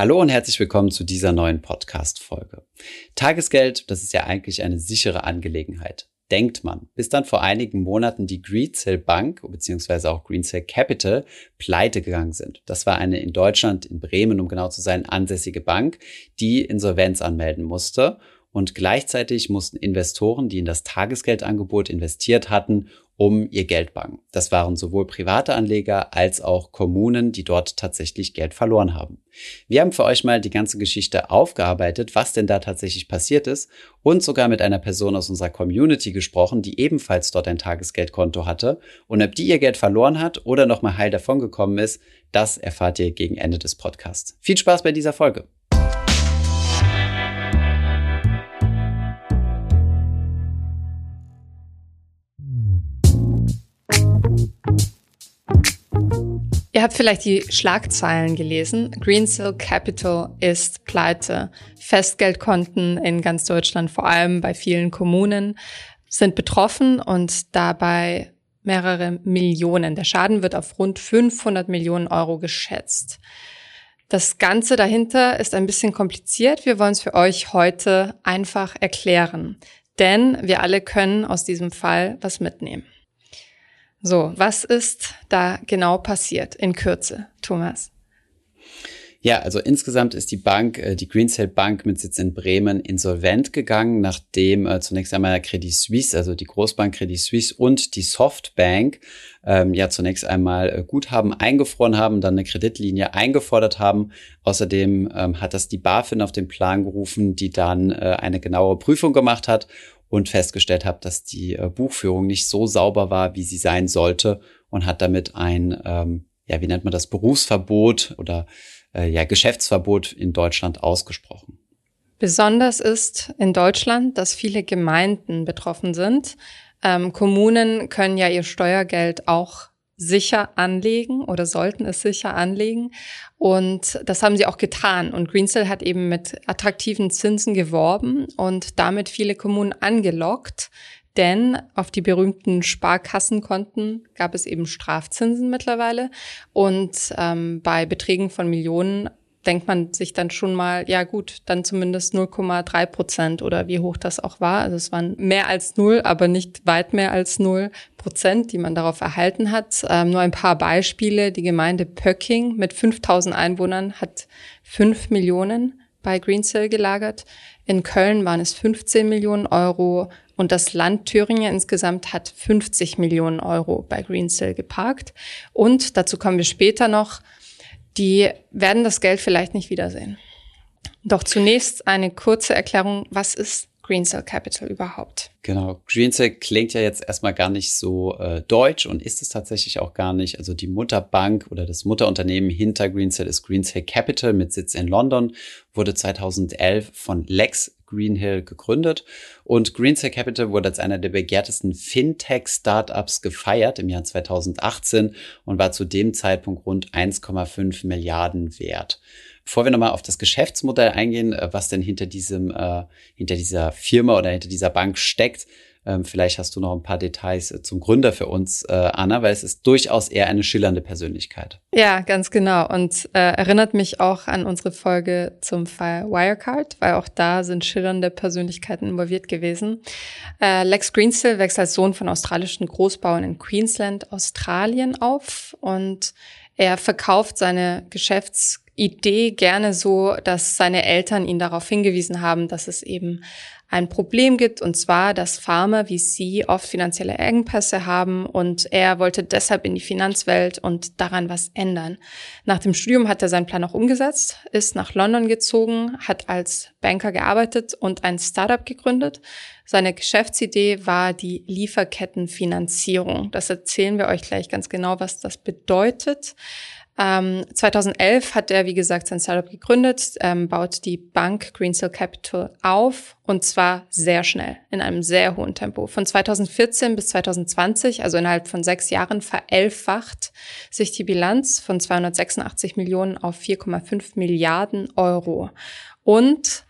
Hallo und herzlich willkommen zu dieser neuen Podcast-Folge. Tagesgeld, das ist ja eigentlich eine sichere Angelegenheit. Denkt man, bis dann vor einigen Monaten die Greensill Bank bzw. auch Greensill Capital pleite gegangen sind. Das war eine in Deutschland, in Bremen, um genau zu sein, ansässige Bank, die Insolvenz anmelden musste und gleichzeitig mussten Investoren, die in das Tagesgeldangebot investiert hatten, um ihr Geld bangen. Das waren sowohl private Anleger als auch Kommunen, die dort tatsächlich Geld verloren haben. Wir haben für euch mal die ganze Geschichte aufgearbeitet, was denn da tatsächlich passiert ist und sogar mit einer Person aus unserer Community gesprochen, die ebenfalls dort ein Tagesgeldkonto hatte und ob die ihr Geld verloren hat oder nochmal heil davongekommen ist, das erfahrt ihr gegen Ende des Podcasts. Viel Spaß bei dieser Folge. Ihr habt vielleicht die Schlagzeilen gelesen. Greensill Capital ist pleite. Festgeldkonten in ganz Deutschland, vor allem bei vielen Kommunen, sind betroffen und dabei mehrere Millionen. Der Schaden wird auf rund 500 Millionen Euro geschätzt. Das Ganze dahinter ist ein bisschen kompliziert. Wir wollen es für euch heute einfach erklären. Denn wir alle können aus diesem Fall was mitnehmen. So, was ist da genau passiert in Kürze, Thomas? Ja, also insgesamt ist die Bank, äh, die Greensill Bank mit Sitz in Bremen, insolvent gegangen, nachdem äh, zunächst einmal Credit Suisse, also die Großbank Credit Suisse und die Softbank ähm, ja zunächst einmal äh, Guthaben eingefroren haben, dann eine Kreditlinie eingefordert haben. Außerdem ähm, hat das die BaFin auf den Plan gerufen, die dann äh, eine genaue Prüfung gemacht hat und festgestellt habe, dass die äh, Buchführung nicht so sauber war, wie sie sein sollte und hat damit ein, ähm, ja, wie nennt man das, Berufsverbot oder äh, ja, Geschäftsverbot in Deutschland ausgesprochen. Besonders ist in Deutschland, dass viele Gemeinden betroffen sind. Ähm, Kommunen können ja ihr Steuergeld auch sicher anlegen oder sollten es sicher anlegen. Und das haben sie auch getan. Und Greensill hat eben mit attraktiven Zinsen geworben und damit viele Kommunen angelockt. Denn auf die berühmten Sparkassenkonten gab es eben Strafzinsen mittlerweile. Und ähm, bei Beträgen von Millionen denkt man sich dann schon mal, ja gut, dann zumindest 0,3 Prozent oder wie hoch das auch war. Also es waren mehr als null, aber nicht weit mehr als null Prozent, die man darauf erhalten hat. Ähm, nur ein paar Beispiele. Die Gemeinde Pöcking mit 5000 Einwohnern hat 5 Millionen bei Greensill gelagert. In Köln waren es 15 Millionen Euro und das Land Thüringen insgesamt hat 50 Millionen Euro bei Greensill geparkt. Und dazu kommen wir später noch die werden das Geld vielleicht nicht wiedersehen. Doch zunächst eine kurze Erklärung, was ist Green Cell Capital überhaupt? Genau, Green Cell klingt ja jetzt erstmal gar nicht so äh, deutsch und ist es tatsächlich auch gar nicht. Also die Mutterbank oder das Mutterunternehmen hinter Green Cell ist Green Cell Capital mit Sitz in London, wurde 2011 von Lex Greenhill gegründet und Greensill Capital wurde als einer der begehrtesten Fintech-Startups gefeiert im Jahr 2018 und war zu dem Zeitpunkt rund 1,5 Milliarden wert. Bevor wir nochmal auf das Geschäftsmodell eingehen, äh, was denn hinter diesem, äh, hinter dieser Firma oder hinter dieser Bank steckt, ähm, vielleicht hast du noch ein paar Details äh, zum Gründer für uns, äh, Anna, weil es ist durchaus eher eine schillernde Persönlichkeit. Ja, ganz genau. Und äh, erinnert mich auch an unsere Folge zum Fall Wirecard, weil auch da sind schillernde Persönlichkeiten involviert gewesen. Äh, Lex Greensill wächst als Sohn von australischen Großbauern in Queensland, Australien auf und er verkauft seine Geschäftsidee gerne so, dass seine Eltern ihn darauf hingewiesen haben, dass es eben ein Problem gibt, und zwar, dass Farmer wie sie oft finanzielle Engpässe haben und er wollte deshalb in die Finanzwelt und daran was ändern. Nach dem Studium hat er seinen Plan auch umgesetzt, ist nach London gezogen, hat als Banker gearbeitet und ein Startup gegründet. Seine Geschäftsidee war die Lieferkettenfinanzierung. Das erzählen wir euch gleich ganz genau, was das bedeutet. Ähm, 2011 hat er, wie gesagt, sein Startup gegründet, ähm, baut die Bank Greensill Capital auf und zwar sehr schnell, in einem sehr hohen Tempo. Von 2014 bis 2020, also innerhalb von sechs Jahren, verelfacht sich die Bilanz von 286 Millionen auf 4,5 Milliarden Euro. Und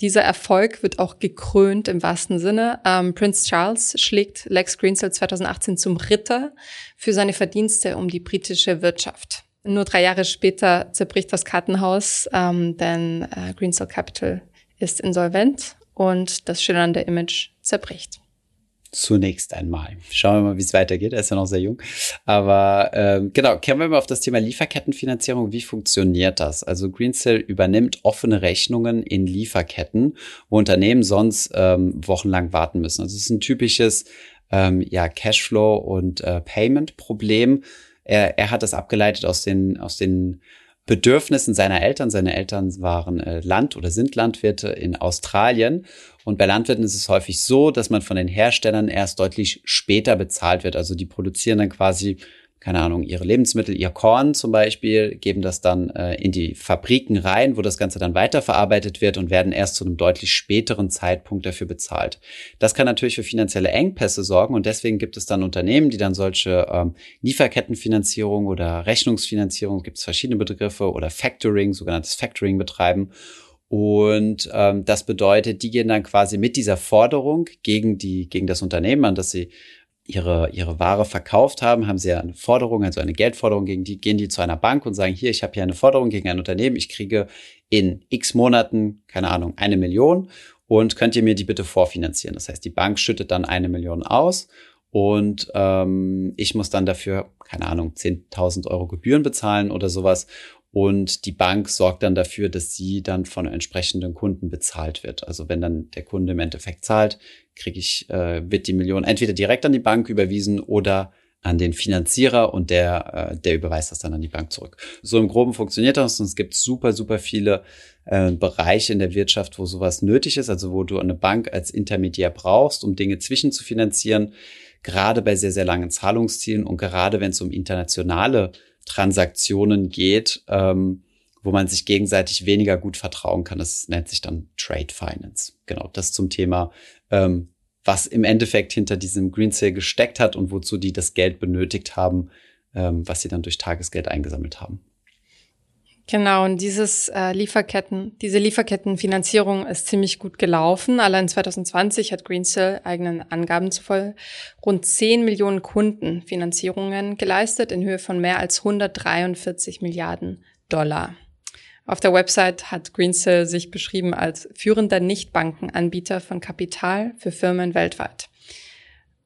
dieser Erfolg wird auch gekrönt im wahrsten Sinne. Ähm, Prince Charles schlägt Lex Greensill 2018 zum Ritter für seine Verdienste um die britische Wirtschaft. Nur drei Jahre später zerbricht das Kartenhaus, ähm, denn äh, Greensill Capital ist insolvent und das schillernde Image zerbricht zunächst einmal. Schauen wir mal, wie es weitergeht. Er ist ja noch sehr jung. Aber ähm, genau, kommen wir mal auf das Thema Lieferkettenfinanzierung. Wie funktioniert das? Also Greensill übernimmt offene Rechnungen in Lieferketten, wo Unternehmen sonst ähm, wochenlang warten müssen. Also es ist ein typisches ähm, ja, Cashflow- und äh, Payment-Problem. Er, er hat das abgeleitet aus den, aus den Bedürfnissen seiner Eltern. Seine Eltern waren äh, Land- oder sind Landwirte in Australien. Und bei Landwirten ist es häufig so, dass man von den Herstellern erst deutlich später bezahlt wird. Also die produzieren dann quasi keine Ahnung, ihre Lebensmittel, ihr Korn zum Beispiel, geben das dann äh, in die Fabriken rein, wo das Ganze dann weiterverarbeitet wird und werden erst zu einem deutlich späteren Zeitpunkt dafür bezahlt. Das kann natürlich für finanzielle Engpässe sorgen und deswegen gibt es dann Unternehmen, die dann solche ähm, Lieferkettenfinanzierung oder Rechnungsfinanzierung, gibt es verschiedene Begriffe oder Factoring, sogenanntes Factoring betreiben. Und ähm, das bedeutet, die gehen dann quasi mit dieser Forderung gegen die, gegen das Unternehmen an, dass sie ihre, ihre Ware verkauft haben, haben sie ja eine Forderung, also eine Geldforderung gegen die, gehen die zu einer Bank und sagen, hier, ich habe hier eine Forderung gegen ein Unternehmen, ich kriege in x Monaten, keine Ahnung, eine Million und könnt ihr mir die bitte vorfinanzieren. Das heißt, die Bank schüttet dann eine Million aus und ähm, ich muss dann dafür, keine Ahnung, 10.000 Euro Gebühren bezahlen oder sowas. Und die Bank sorgt dann dafür, dass sie dann von entsprechenden Kunden bezahlt wird. Also wenn dann der Kunde im Endeffekt zahlt, kriege ich, äh, wird die Million entweder direkt an die Bank überwiesen oder an den Finanzierer und der, äh, der überweist das dann an die Bank zurück. So im Groben funktioniert das und es gibt super, super viele äh, Bereiche in der Wirtschaft, wo sowas nötig ist, also wo du eine Bank als Intermediär brauchst, um Dinge zwischen zu finanzieren, gerade bei sehr, sehr langen Zahlungszielen und gerade wenn es um internationale Transaktionen geht, ähm, wo man sich gegenseitig weniger gut vertrauen kann. Das nennt sich dann Trade Finance. Genau, das zum Thema, ähm, was im Endeffekt hinter diesem Green Sale gesteckt hat und wozu die das Geld benötigt haben, ähm, was sie dann durch Tagesgeld eingesammelt haben. Genau, und dieses äh, Lieferketten, diese Lieferkettenfinanzierung ist ziemlich gut gelaufen. Allein 2020 hat Greensill eigenen Angaben zufolge rund 10 Millionen Kunden Finanzierungen geleistet in Höhe von mehr als 143 Milliarden Dollar. Auf der Website hat Greensill sich beschrieben als führender Nichtbankenanbieter von Kapital für Firmen weltweit.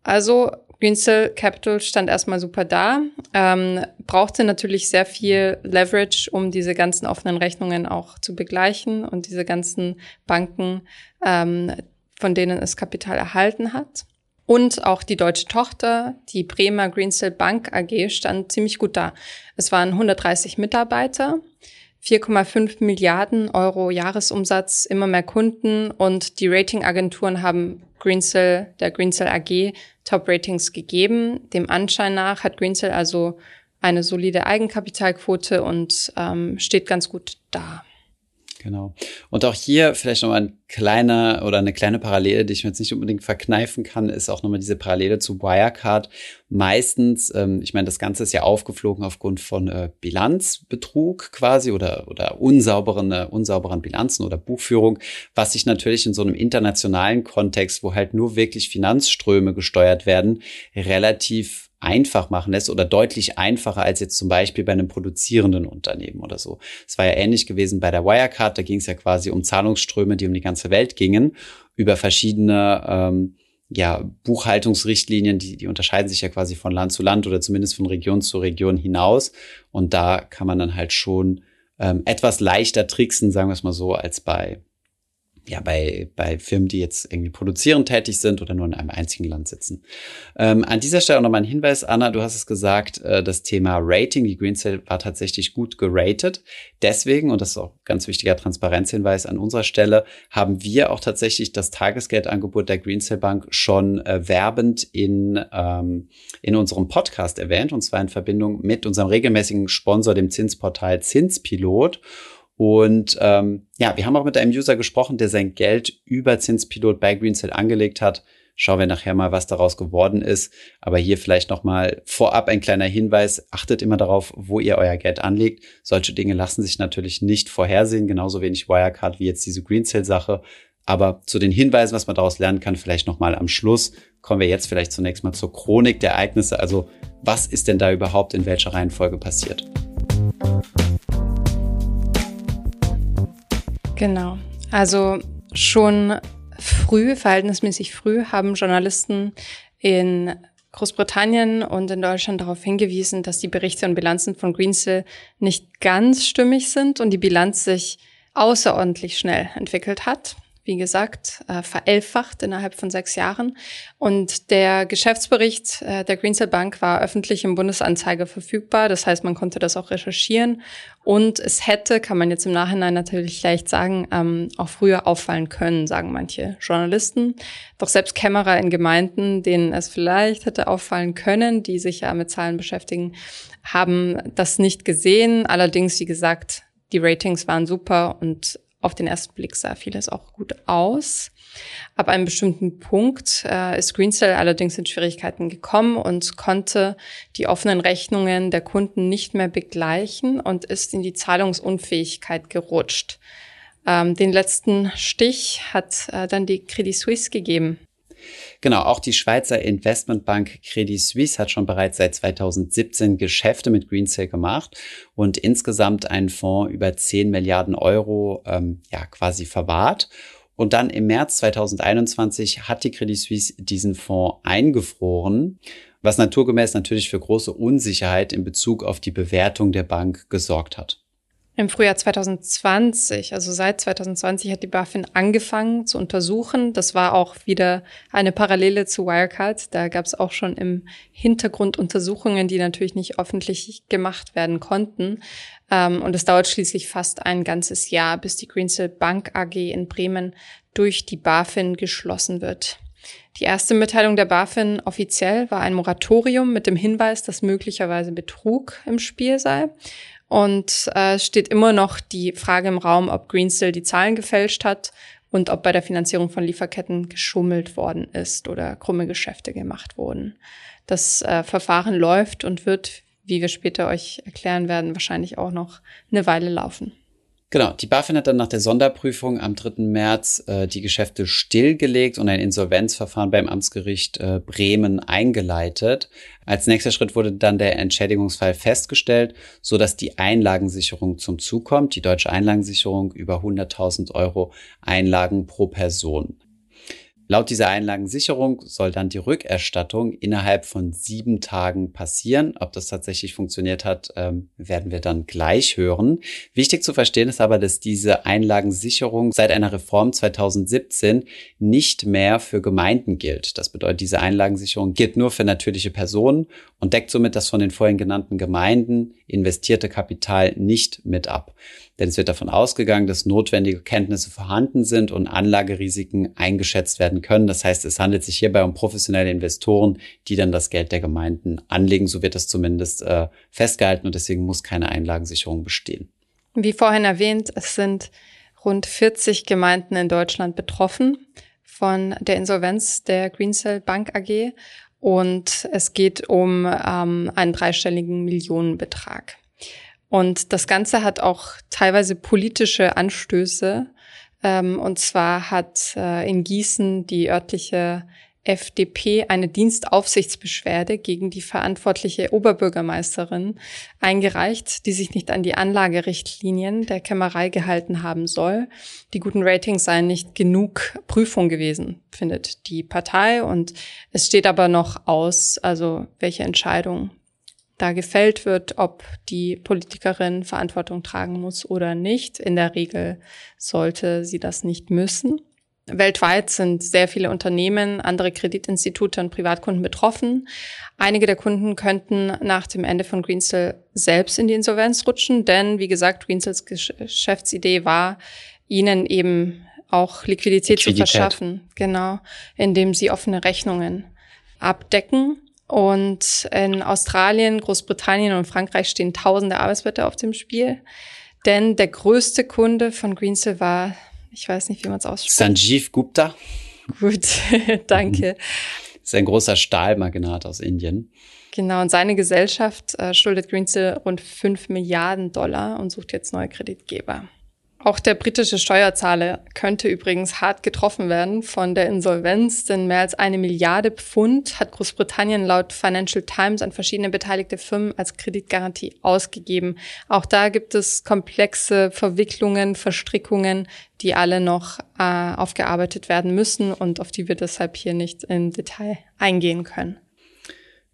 Also Greensill Capital stand erstmal super da, ähm, brauchte natürlich sehr viel Leverage, um diese ganzen offenen Rechnungen auch zu begleichen und diese ganzen Banken, ähm, von denen es Kapital erhalten hat. Und auch die deutsche Tochter, die Bremer Greensill Bank AG, stand ziemlich gut da. Es waren 130 Mitarbeiter 4,5 Milliarden Euro Jahresumsatz, immer mehr Kunden und die Ratingagenturen haben Greensill, der Greensill AG, Top-Ratings gegeben. Dem Anschein nach hat Greensill also eine solide Eigenkapitalquote und ähm, steht ganz gut da. Genau. Und auch hier vielleicht nochmal ein kleiner oder eine kleine Parallele, die ich mir jetzt nicht unbedingt verkneifen kann, ist auch nochmal diese Parallele zu Wirecard. Meistens, ähm, ich meine, das Ganze ist ja aufgeflogen aufgrund von äh, Bilanzbetrug quasi oder, oder unsauberen, äh, unsauberen Bilanzen oder Buchführung, was sich natürlich in so einem internationalen Kontext, wo halt nur wirklich Finanzströme gesteuert werden, relativ einfach machen lässt oder deutlich einfacher als jetzt zum Beispiel bei einem produzierenden Unternehmen oder so. Es war ja ähnlich gewesen bei der Wirecard, da ging es ja quasi um Zahlungsströme, die um die ganze Welt gingen, über verschiedene ähm, ja, Buchhaltungsrichtlinien, die, die unterscheiden sich ja quasi von Land zu Land oder zumindest von Region zu Region hinaus. Und da kann man dann halt schon ähm, etwas leichter tricksen, sagen wir es mal so, als bei ja, bei, bei Firmen, die jetzt irgendwie produzierend tätig sind oder nur in einem einzigen Land sitzen. Ähm, an dieser Stelle auch nochmal ein Hinweis, Anna, du hast es gesagt, äh, das Thema Rating, die Green Sale war tatsächlich gut geratet. Deswegen, und das ist auch ein ganz wichtiger Transparenzhinweis an unserer Stelle, haben wir auch tatsächlich das Tagesgeldangebot der Green Sale Bank schon äh, werbend in, ähm, in unserem Podcast erwähnt, und zwar in Verbindung mit unserem regelmäßigen Sponsor, dem Zinsportal Zinspilot. Und ähm, ja, wir haben auch mit einem User gesprochen, der sein Geld über Zinspilot bei Greensill angelegt hat. Schauen wir nachher mal, was daraus geworden ist. Aber hier vielleicht nochmal vorab ein kleiner Hinweis. Achtet immer darauf, wo ihr euer Geld anlegt. Solche Dinge lassen sich natürlich nicht vorhersehen. Genauso wenig Wirecard wie jetzt diese Greensill-Sache. Aber zu den Hinweisen, was man daraus lernen kann, vielleicht nochmal am Schluss. Kommen wir jetzt vielleicht zunächst mal zur Chronik der Ereignisse. Also was ist denn da überhaupt in welcher Reihenfolge passiert? Genau. Also schon früh, verhältnismäßig früh, haben Journalisten in Großbritannien und in Deutschland darauf hingewiesen, dass die Berichte und Bilanzen von Greensill nicht ganz stimmig sind und die Bilanz sich außerordentlich schnell entwickelt hat wie gesagt, äh, verelfacht innerhalb von sechs Jahren. Und der Geschäftsbericht äh, der Greensill Bank war öffentlich im Bundesanzeiger verfügbar. Das heißt, man konnte das auch recherchieren. Und es hätte, kann man jetzt im Nachhinein natürlich leicht sagen, ähm, auch früher auffallen können, sagen manche Journalisten. Doch selbst Kämmerer in Gemeinden, denen es vielleicht hätte auffallen können, die sich ja mit Zahlen beschäftigen, haben das nicht gesehen. Allerdings, wie gesagt, die Ratings waren super und auf den ersten Blick sah vieles auch gut aus. Ab einem bestimmten Punkt äh, ist Greencell allerdings in Schwierigkeiten gekommen und konnte die offenen Rechnungen der Kunden nicht mehr begleichen und ist in die Zahlungsunfähigkeit gerutscht. Ähm, den letzten Stich hat äh, dann die Credit Suisse gegeben. Genau, auch die Schweizer Investmentbank Credit Suisse hat schon bereits seit 2017 Geschäfte mit Greensill gemacht und insgesamt einen Fonds über 10 Milliarden Euro ähm, ja quasi verwahrt. Und dann im März 2021 hat die Credit Suisse diesen Fonds eingefroren, was naturgemäß natürlich für große Unsicherheit in Bezug auf die Bewertung der Bank gesorgt hat. Im Frühjahr 2020, also seit 2020 hat die BaFin angefangen zu untersuchen. Das war auch wieder eine Parallele zu Wirecard. Da gab es auch schon im Hintergrund Untersuchungen, die natürlich nicht öffentlich gemacht werden konnten. Ähm, und es dauert schließlich fast ein ganzes Jahr, bis die Greensill Bank AG in Bremen durch die BaFin geschlossen wird. Die erste Mitteilung der BaFin offiziell war ein Moratorium mit dem Hinweis, dass möglicherweise Betrug im Spiel sei. Und äh, steht immer noch die Frage im Raum, ob Greensill die Zahlen gefälscht hat und ob bei der Finanzierung von Lieferketten geschummelt worden ist oder krumme Geschäfte gemacht wurden. Das äh, Verfahren läuft und wird, wie wir später euch erklären werden, wahrscheinlich auch noch eine Weile laufen. Genau, die BaFin hat dann nach der Sonderprüfung am 3. März äh, die Geschäfte stillgelegt und ein Insolvenzverfahren beim Amtsgericht äh, Bremen eingeleitet. Als nächster Schritt wurde dann der Entschädigungsfall festgestellt, so dass die Einlagensicherung zum Zug kommt, die deutsche Einlagensicherung über 100.000 Euro Einlagen pro Person. Laut dieser Einlagensicherung soll dann die Rückerstattung innerhalb von sieben Tagen passieren. Ob das tatsächlich funktioniert hat, ähm, werden wir dann gleich hören. Wichtig zu verstehen ist aber, dass diese Einlagensicherung seit einer Reform 2017 nicht mehr für Gemeinden gilt. Das bedeutet, diese Einlagensicherung gilt nur für natürliche Personen und deckt somit das von den vorhin genannten Gemeinden investierte Kapital nicht mit ab. Denn es wird davon ausgegangen, dass notwendige Kenntnisse vorhanden sind und Anlagerisiken eingeschätzt werden können. Das heißt, es handelt sich hierbei um professionelle Investoren, die dann das Geld der Gemeinden anlegen. So wird das zumindest äh, festgehalten und deswegen muss keine Einlagensicherung bestehen. Wie vorhin erwähnt, es sind rund 40 Gemeinden in Deutschland betroffen von der Insolvenz der Greensill Bank AG und es geht um ähm, einen dreistelligen Millionenbetrag. Und das Ganze hat auch teilweise politische Anstöße. Ähm, und zwar hat äh, in Gießen die örtliche FDP eine Dienstaufsichtsbeschwerde gegen die verantwortliche Oberbürgermeisterin eingereicht, die sich nicht an die Anlagerichtlinien der Kämmerei gehalten haben soll. Die guten Ratings seien nicht genug Prüfung gewesen, findet die Partei. Und es steht aber noch aus, also welche Entscheidung da gefällt wird, ob die Politikerin Verantwortung tragen muss oder nicht. In der Regel sollte sie das nicht müssen. Weltweit sind sehr viele Unternehmen, andere Kreditinstitute und Privatkunden betroffen. Einige der Kunden könnten nach dem Ende von Greensill selbst in die Insolvenz rutschen, denn wie gesagt, Greensills Geschäftsidee war, ihnen eben auch Liquidität, Liquidität. zu verschaffen, genau, indem sie offene Rechnungen abdecken und in Australien, Großbritannien und Frankreich stehen tausende Arbeitsplätze auf dem Spiel. Denn der größte Kunde von Greensill war, ich weiß nicht, wie man es ausspricht. Sanjeev Gupta. Gut, danke. Ist ein großer Stahlmagnat aus Indien. Genau, und seine Gesellschaft äh, schuldet Greensill rund 5 Milliarden Dollar und sucht jetzt neue Kreditgeber. Auch der britische Steuerzahler könnte übrigens hart getroffen werden von der Insolvenz, denn mehr als eine Milliarde Pfund hat Großbritannien laut Financial Times an verschiedene beteiligte Firmen als Kreditgarantie ausgegeben. Auch da gibt es komplexe Verwicklungen, Verstrickungen, die alle noch äh, aufgearbeitet werden müssen und auf die wir deshalb hier nicht im Detail eingehen können.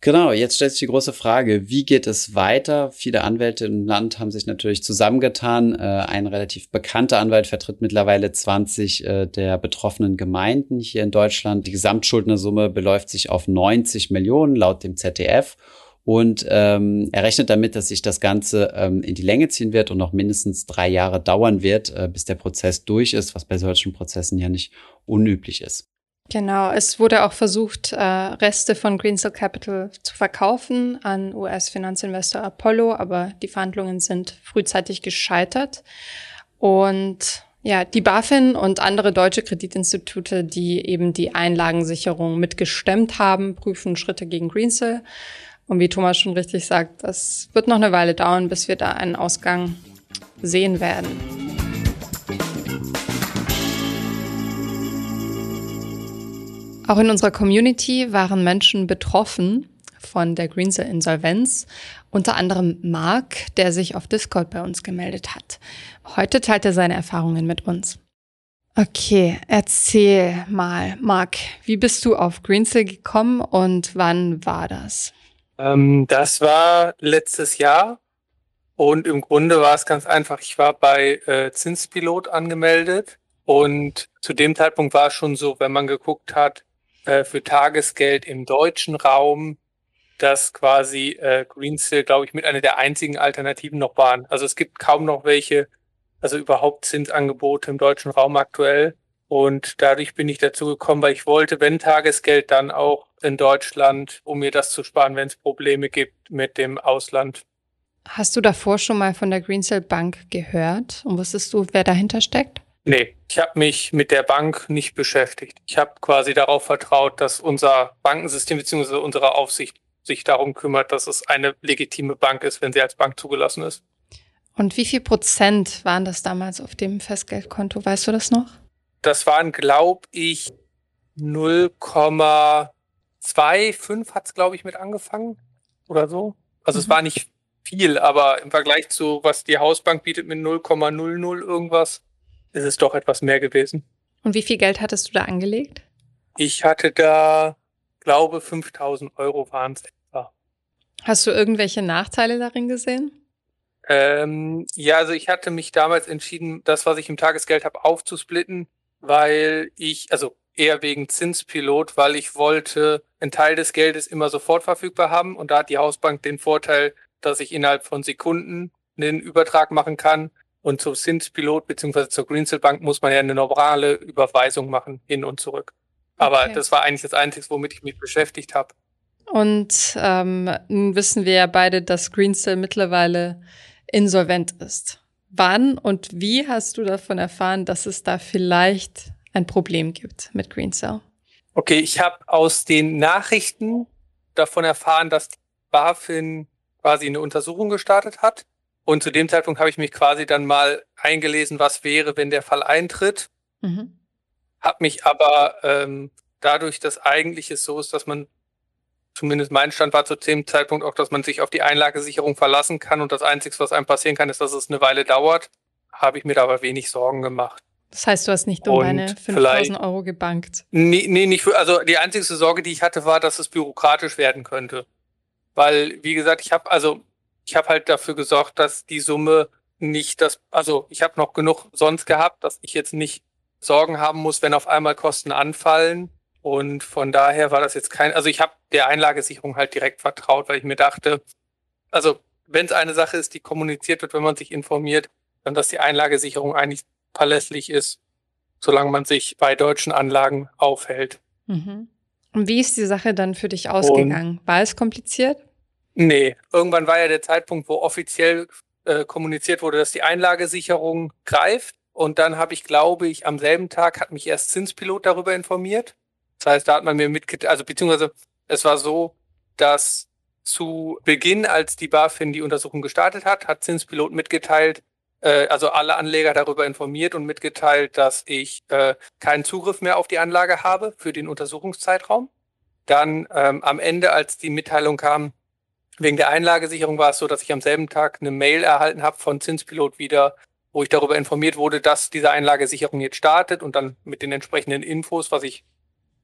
Genau, jetzt stellt sich die große Frage, wie geht es weiter? Viele Anwälte im Land haben sich natürlich zusammengetan. Äh, ein relativ bekannter Anwalt vertritt mittlerweile 20 äh, der betroffenen Gemeinden hier in Deutschland. Die Gesamtschuldnersumme beläuft sich auf 90 Millionen laut dem ZDF. Und ähm, er rechnet damit, dass sich das Ganze ähm, in die Länge ziehen wird und noch mindestens drei Jahre dauern wird, äh, bis der Prozess durch ist, was bei solchen Prozessen ja nicht unüblich ist. Genau, es wurde auch versucht, äh, Reste von Greensill Capital zu verkaufen an US-Finanzinvestor Apollo, aber die Verhandlungen sind frühzeitig gescheitert. Und ja, die BaFin und andere deutsche Kreditinstitute, die eben die Einlagensicherung mitgestemmt haben, prüfen Schritte gegen Greensill. Und wie Thomas schon richtig sagt, das wird noch eine Weile dauern, bis wir da einen Ausgang sehen werden. Auch in unserer Community waren Menschen betroffen von der Greensill-Insolvenz. Unter anderem Mark, der sich auf Discord bei uns gemeldet hat. Heute teilt er seine Erfahrungen mit uns. Okay, erzähl mal, Mark, wie bist du auf Greensill gekommen und wann war das? Ähm, das war letztes Jahr und im Grunde war es ganz einfach. Ich war bei äh, Zinspilot angemeldet und zu dem Zeitpunkt war es schon so, wenn man geguckt hat, äh, für Tagesgeld im deutschen Raum, dass quasi äh, Greensill, glaube ich, mit einer der einzigen Alternativen noch waren. Also es gibt kaum noch welche, also überhaupt Zinsangebote im deutschen Raum aktuell. Und dadurch bin ich dazu gekommen, weil ich wollte, wenn Tagesgeld, dann auch in Deutschland, um mir das zu sparen, wenn es Probleme gibt mit dem Ausland. Hast du davor schon mal von der Greensill Bank gehört und wusstest du, wer dahinter steckt? Nee, ich habe mich mit der Bank nicht beschäftigt. Ich habe quasi darauf vertraut, dass unser Bankensystem bzw. unsere Aufsicht sich darum kümmert, dass es eine legitime Bank ist, wenn sie als Bank zugelassen ist. Und wie viel Prozent waren das damals auf dem Festgeldkonto? Weißt du das noch? Das waren, glaube ich, 0,25 hat es, glaube ich, mit angefangen oder so. Also mhm. es war nicht viel, aber im Vergleich zu, was die Hausbank bietet mit 0,00 irgendwas, ist es doch etwas mehr gewesen. Und wie viel Geld hattest du da angelegt? Ich hatte da, glaube 5000 Euro waren es etwa. Hast du irgendwelche Nachteile darin gesehen? Ähm, ja, also ich hatte mich damals entschieden, das, was ich im Tagesgeld habe, aufzusplitten, weil ich, also eher wegen Zinspilot, weil ich wollte einen Teil des Geldes immer sofort verfügbar haben und da hat die Hausbank den Vorteil, dass ich innerhalb von Sekunden einen Übertrag machen kann und zum Zinspilot bzw. zur Greensill Bank muss man ja eine normale Überweisung machen, hin und zurück. Aber okay. das war eigentlich das Einzige, womit ich mich beschäftigt habe. Und ähm, nun wissen wir ja beide, dass Greensill mittlerweile insolvent ist. Wann und wie hast du davon erfahren, dass es da vielleicht ein Problem gibt mit Greensill? Okay, ich habe aus den Nachrichten davon erfahren, dass BaFin quasi eine Untersuchung gestartet hat und zu dem Zeitpunkt habe ich mich quasi dann mal eingelesen, was wäre, wenn der Fall eintritt. Mhm. Habe mich aber ähm, dadurch, dass eigentlich es so ist, dass man, zumindest mein Stand war zu dem Zeitpunkt auch, dass man sich auf die Einlagesicherung verlassen kann und das Einzige, was einem passieren kann, ist, dass es eine Weile dauert, habe ich mir da aber wenig Sorgen gemacht. Das heißt, du hast nicht um deine 5000 Euro gebankt? Nee, nee, nicht für, also die einzige Sorge, die ich hatte, war, dass es bürokratisch werden könnte. Weil, wie gesagt, ich habe, also ich habe halt dafür gesorgt, dass die Summe nicht das, also ich habe noch genug sonst gehabt, dass ich jetzt nicht Sorgen haben muss, wenn auf einmal Kosten anfallen. Und von daher war das jetzt kein, also ich habe der Einlagesicherung halt direkt vertraut, weil ich mir dachte, also wenn es eine Sache ist, die kommuniziert wird, wenn man sich informiert, dann dass die Einlagesicherung eigentlich verlässlich ist, solange man sich bei deutschen Anlagen aufhält. Mhm. Und wie ist die Sache dann für dich ausgegangen? Und war es kompliziert? Nee, irgendwann war ja der Zeitpunkt, wo offiziell äh, kommuniziert wurde, dass die Einlagesicherung greift. Und dann habe ich, glaube ich, am selben Tag hat mich erst Zinspilot darüber informiert. Das heißt, da hat man mir mitgeteilt, also beziehungsweise es war so, dass zu Beginn, als die BaFin die Untersuchung gestartet hat, hat Zinspilot mitgeteilt, äh, also alle Anleger darüber informiert und mitgeteilt, dass ich äh, keinen Zugriff mehr auf die Anlage habe für den Untersuchungszeitraum. Dann ähm, am Ende, als die Mitteilung kam, wegen der Einlagesicherung war es so, dass ich am selben Tag eine Mail erhalten habe von Zinspilot wieder, wo ich darüber informiert wurde, dass diese Einlagesicherung jetzt startet und dann mit den entsprechenden Infos, was ich,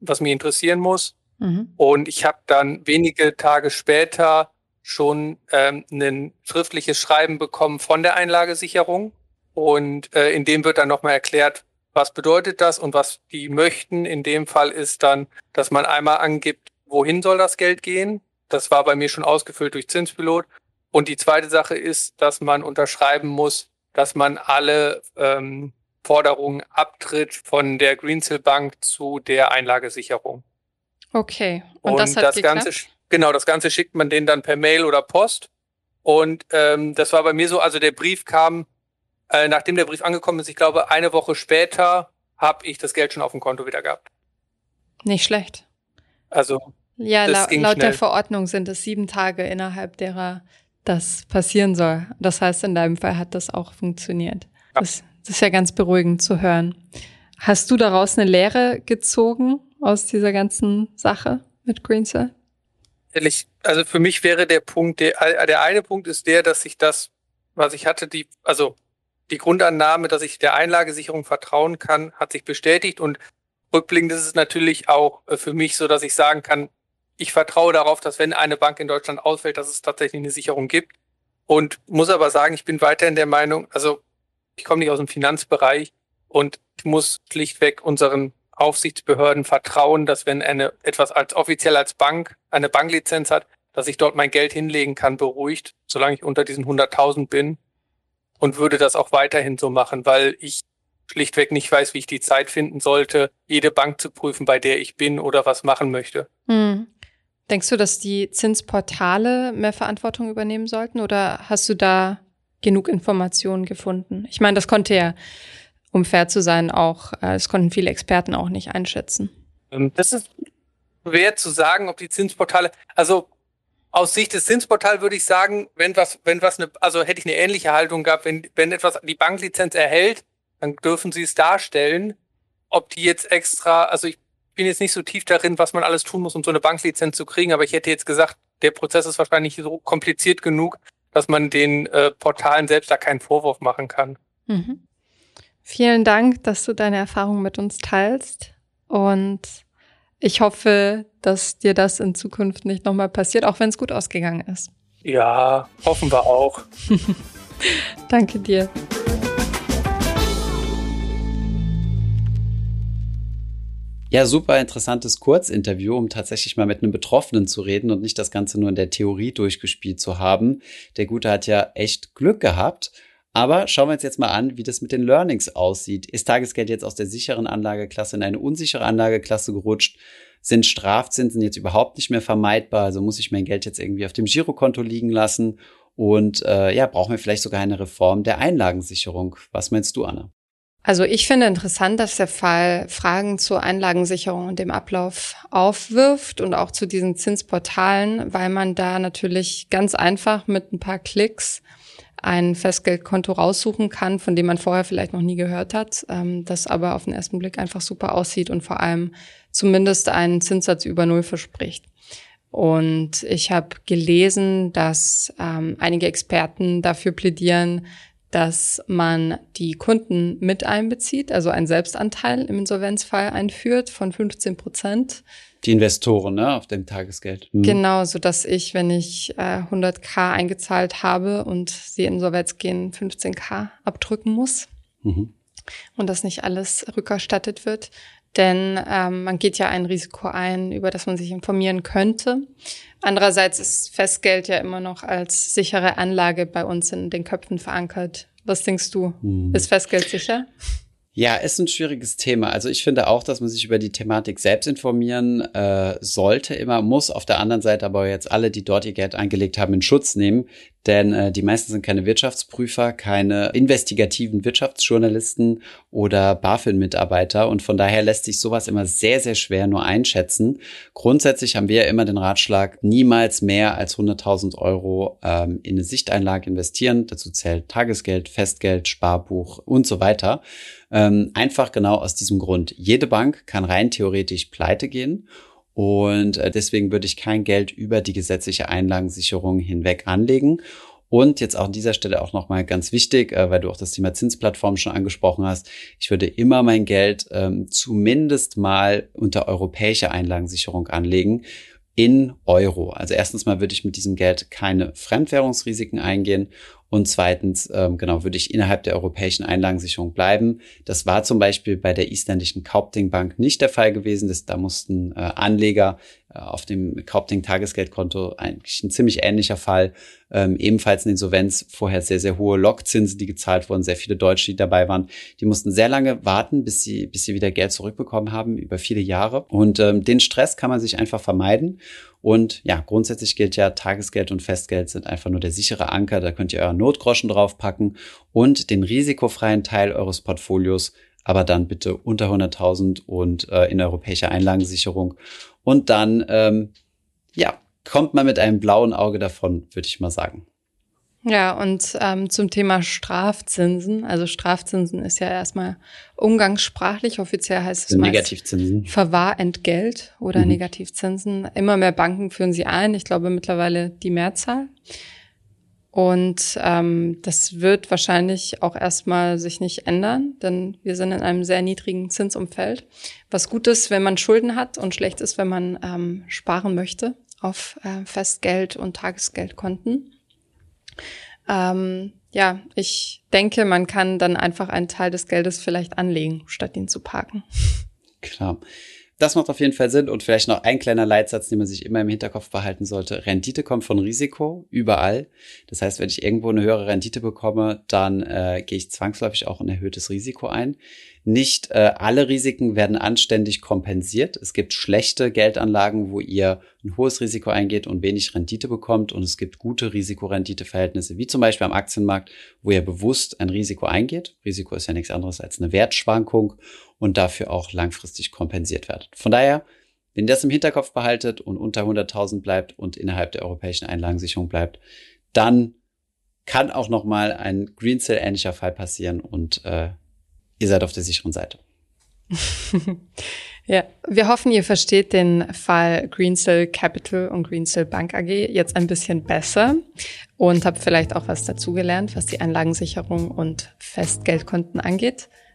was mich interessieren muss. Mhm. Und ich habe dann wenige Tage später schon ähm, ein schriftliches Schreiben bekommen von der Einlagesicherung. Und äh, in dem wird dann nochmal erklärt, was bedeutet das und was die möchten. In dem Fall ist dann, dass man einmal angibt, wohin soll das Geld gehen. Das war bei mir schon ausgefüllt durch Zinspilot. Und die zweite Sache ist, dass man unterschreiben muss, dass man alle ähm, Forderungen abtritt von der Greensill Bank zu der Einlagesicherung. Okay. Und, und das, hat das Ganze, genau, das Ganze schickt man denen dann per Mail oder Post. Und ähm, das war bei mir so, also der Brief kam, äh, nachdem der Brief angekommen ist, ich glaube, eine Woche später habe ich das Geld schon auf dem Konto wieder gehabt. Nicht schlecht. Also. Ja, la laut der Verordnung sind es sieben Tage, innerhalb derer das passieren soll. Das heißt, in deinem Fall hat das auch funktioniert. Ja. Das, das ist ja ganz beruhigend zu hören. Hast du daraus eine Lehre gezogen aus dieser ganzen Sache mit Greensill? Ehrlich, also für mich wäre der Punkt, der, der eine Punkt ist der, dass ich das, was ich hatte, die, also die Grundannahme, dass ich der Einlagesicherung vertrauen kann, hat sich bestätigt und rückblickend ist es natürlich auch äh, für mich so, dass ich sagen kann, ich vertraue darauf, dass wenn eine Bank in Deutschland ausfällt, dass es tatsächlich eine Sicherung gibt. Und muss aber sagen, ich bin weiterhin der Meinung, also ich komme nicht aus dem Finanzbereich und muss schlichtweg unseren Aufsichtsbehörden vertrauen, dass wenn eine etwas als offiziell als Bank eine Banklizenz hat, dass ich dort mein Geld hinlegen kann, beruhigt, solange ich unter diesen 100.000 bin und würde das auch weiterhin so machen, weil ich schlichtweg nicht weiß, wie ich die Zeit finden sollte, jede Bank zu prüfen, bei der ich bin oder was machen möchte. Hm. Denkst du, dass die Zinsportale mehr Verantwortung übernehmen sollten oder hast du da genug Informationen gefunden? Ich meine, das konnte ja, um fair zu sein, auch, äh, das konnten viele Experten auch nicht einschätzen. Ähm, das ist schwer zu sagen, ob die Zinsportale, also aus Sicht des Zinsportals würde ich sagen, wenn was, wenn was eine, also hätte ich eine ähnliche Haltung gehabt, wenn, wenn etwas die Banklizenz erhält, dann dürfen sie es darstellen. Ob die jetzt extra, also ich bin jetzt nicht so tief darin, was man alles tun muss, um so eine Banklizenz zu kriegen, aber ich hätte jetzt gesagt, der Prozess ist wahrscheinlich so kompliziert genug, dass man den äh, Portalen selbst da keinen Vorwurf machen kann. Mhm. Vielen Dank, dass du deine Erfahrungen mit uns teilst und ich hoffe, dass dir das in Zukunft nicht nochmal passiert, auch wenn es gut ausgegangen ist. Ja, hoffen wir auch. Danke dir. Ja, super interessantes Kurzinterview, um tatsächlich mal mit einem Betroffenen zu reden und nicht das Ganze nur in der Theorie durchgespielt zu haben. Der Gute hat ja echt Glück gehabt. Aber schauen wir uns jetzt mal an, wie das mit den Learnings aussieht. Ist Tagesgeld jetzt aus der sicheren Anlageklasse in eine unsichere Anlageklasse gerutscht? Sind Strafzinsen jetzt überhaupt nicht mehr vermeidbar? Also muss ich mein Geld jetzt irgendwie auf dem Girokonto liegen lassen? Und äh, ja, brauchen wir vielleicht sogar eine Reform der Einlagensicherung? Was meinst du, Anna? Also ich finde interessant, dass der Fall Fragen zur Einlagensicherung und dem Ablauf aufwirft und auch zu diesen Zinsportalen, weil man da natürlich ganz einfach mit ein paar Klicks ein Festgeldkonto raussuchen kann, von dem man vorher vielleicht noch nie gehört hat, ähm, das aber auf den ersten Blick einfach super aussieht und vor allem zumindest einen Zinssatz über Null verspricht. Und ich habe gelesen, dass ähm, einige Experten dafür plädieren, dass man die Kunden mit einbezieht, also einen Selbstanteil im Insolvenzfall einführt von 15 Prozent. Die Investoren, ne, auf dem Tagesgeld. Mhm. Genau, so dass ich, wenn ich äh, 100k eingezahlt habe und sie insolvenz gehen, 15k abdrücken muss. Mhm. Und dass nicht alles rückerstattet wird. Denn ähm, man geht ja ein Risiko ein, über das man sich informieren könnte. Andererseits ist Festgeld ja immer noch als sichere Anlage bei uns in den Köpfen verankert. Was denkst du? Hm. Ist Festgeld sicher? Ja, ist ein schwieriges Thema. Also ich finde auch, dass man sich über die Thematik selbst informieren äh, sollte, immer muss. Auf der anderen Seite aber jetzt alle, die dort ihr Geld angelegt haben, in Schutz nehmen. Denn äh, die meisten sind keine Wirtschaftsprüfer, keine investigativen Wirtschaftsjournalisten oder BaFin-Mitarbeiter und von daher lässt sich sowas immer sehr, sehr schwer nur einschätzen. Grundsätzlich haben wir ja immer den Ratschlag, niemals mehr als 100.000 Euro ähm, in eine Sichteinlage investieren. Dazu zählt Tagesgeld, Festgeld, Sparbuch und so weiter. Ähm, einfach genau aus diesem Grund. Jede Bank kann rein theoretisch pleite gehen und äh, deswegen würde ich kein Geld über die gesetzliche Einlagensicherung hinweg anlegen. Und jetzt auch an dieser Stelle auch nochmal ganz wichtig, äh, weil du auch das Thema Zinsplattform schon angesprochen hast. Ich würde immer mein Geld ähm, zumindest mal unter europäischer Einlagensicherung anlegen in Euro. Also erstens mal würde ich mit diesem Geld keine Fremdwährungsrisiken eingehen und zweitens, ähm, genau, würde ich innerhalb der europäischen Einlagensicherung bleiben. Das war zum Beispiel bei der isländischen Kaupting Bank nicht der Fall gewesen. Das, da mussten äh, Anleger auf dem Kaupting Tagesgeldkonto eigentlich ein ziemlich ähnlicher Fall. Ähm, ebenfalls eine Insolvenz, vorher sehr, sehr hohe Lockzinsen, die gezahlt wurden, sehr viele Deutsche, die dabei waren. Die mussten sehr lange warten, bis sie, bis sie wieder Geld zurückbekommen haben, über viele Jahre. Und ähm, den Stress kann man sich einfach vermeiden. Und ja, grundsätzlich gilt ja, Tagesgeld und Festgeld sind einfach nur der sichere Anker. Da könnt ihr euren Notgroschen draufpacken und den risikofreien Teil eures Portfolios, aber dann bitte unter 100.000 und äh, in europäischer Einlagensicherung. Und dann, ähm, ja, kommt man mit einem blauen Auge davon, würde ich mal sagen. Ja, und ähm, zum Thema Strafzinsen. Also Strafzinsen ist ja erstmal umgangssprachlich. Offiziell heißt es Negativzinsen. Verwahrentgelt oder mhm. Negativzinsen. Immer mehr Banken führen sie ein. Ich glaube mittlerweile die Mehrzahl. Und ähm, das wird wahrscheinlich auch erstmal sich nicht ändern, denn wir sind in einem sehr niedrigen Zinsumfeld. Was gut ist, wenn man Schulden hat und schlecht ist, wenn man ähm, sparen möchte auf äh, Festgeld- und Tagesgeldkonten. Ähm, ja, ich denke, man kann dann einfach einen Teil des Geldes vielleicht anlegen, statt ihn zu parken. Klar. Das macht auf jeden Fall Sinn und vielleicht noch ein kleiner Leitsatz, den man sich immer im Hinterkopf behalten sollte. Rendite kommt von Risiko, überall. Das heißt, wenn ich irgendwo eine höhere Rendite bekomme, dann äh, gehe ich zwangsläufig auch ein erhöhtes Risiko ein. Nicht äh, alle Risiken werden anständig kompensiert. Es gibt schlechte Geldanlagen, wo ihr ein hohes Risiko eingeht und wenig Rendite bekommt. Und es gibt gute Risikorenditeverhältnisse, wie zum Beispiel am Aktienmarkt, wo ihr bewusst ein Risiko eingeht. Risiko ist ja nichts anderes als eine Wertschwankung und dafür auch langfristig kompensiert werdet. Von daher, wenn ihr das im Hinterkopf behaltet und unter 100.000 bleibt und innerhalb der europäischen Einlagensicherung bleibt, dann kann auch noch mal ein Green Cell ähnlicher Fall passieren und äh, ihr seid auf der sicheren Seite. ja, wir hoffen, ihr versteht den Fall Greensill Capital und Greensill Bank AG jetzt ein bisschen besser und habt vielleicht auch was dazugelernt, was die Anlagensicherung und Festgeldkonten angeht.